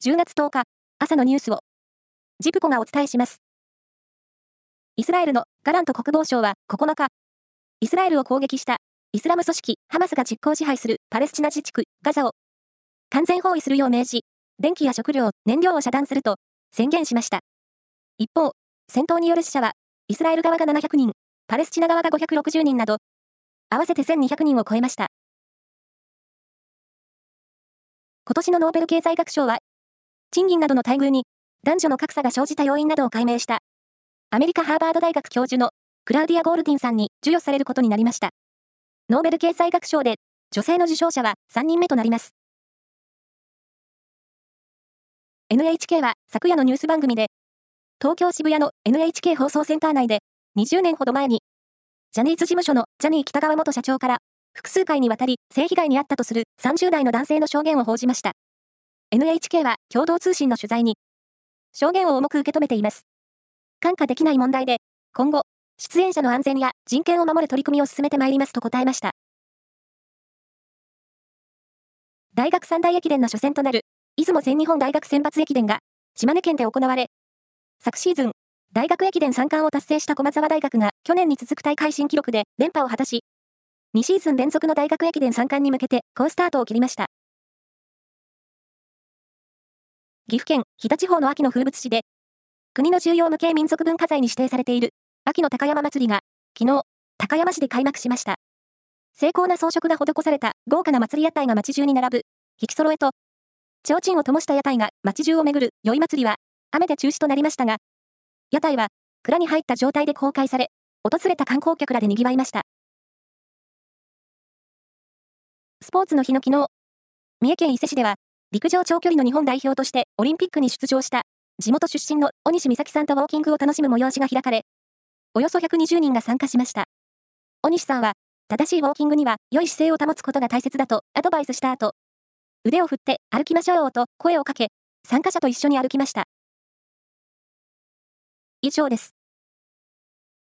10月10日、朝のニュースを、ジプコがお伝えします。イスラエルのガラント国防省は9日、イスラエルを攻撃したイスラム組織ハマスが実効支配するパレスチナ自治区ガザを完全包囲するよう命じ、電気や食料、燃料を遮断すると宣言しました。一方、戦闘による死者は、イスラエル側が700人、パレスチナ側が560人など、合わせて1200人を超えました。今年のノーベル経済学賞は、賃金などの待遇に男女の格差が生じた要因などを解明した、アメリカハーバード大学教授のクラウディア・ゴールディンさんに授与されることになりました。ノーベル経済学賞で女性の受賞者は3人目となります。NHK は昨夜のニュース番組で、東京渋谷の NHK 放送センター内で20年ほど前に、ジャニーズ事務所のジャニー北川元社長から複数回にわたり性被害に遭ったとする30代の男性の証言を報じました。NHK は共同通信の取材に、証言を重く受け止めています。看過できない問題で、今後、出演者の安全や人権を守る取り組みを進めてまいりますと答えました。大学三大駅伝の初戦となる、出雲全日本大学選抜駅伝が、島根県で行われ、昨シーズン、大学駅伝3冠を達成した駒沢大学が去年に続く大会新記録で連覇を果たし、2シーズン連続の大学駅伝3冠に向けて好スタートを切りました。岐阜県日田地方の秋の風物詩で、国の重要無形民族文化財に指定されている秋の高山祭りが、昨日、高山市で開幕しました。精巧な装飾が施された豪華な祭り屋台が街中に並ぶ、引き揃えと、提灯を灯した屋台が街中を巡る宵祭りは、雨で中止となりましたが、屋台は蔵に入った状態で公開され、訪れた観光客らで賑わいました。スポーツの日の昨日、三重県伊勢市では、陸上長距離の日本代表としてオリンピックに出場した地元出身の小西美咲さんとウォーキングを楽しむ催しが開かれ、およそ120人が参加しました。小西さんは、正しいウォーキングには良い姿勢を保つことが大切だとアドバイスした後、腕を振って歩きましょうと声をかけ、参加者と一緒に歩きました。以上です。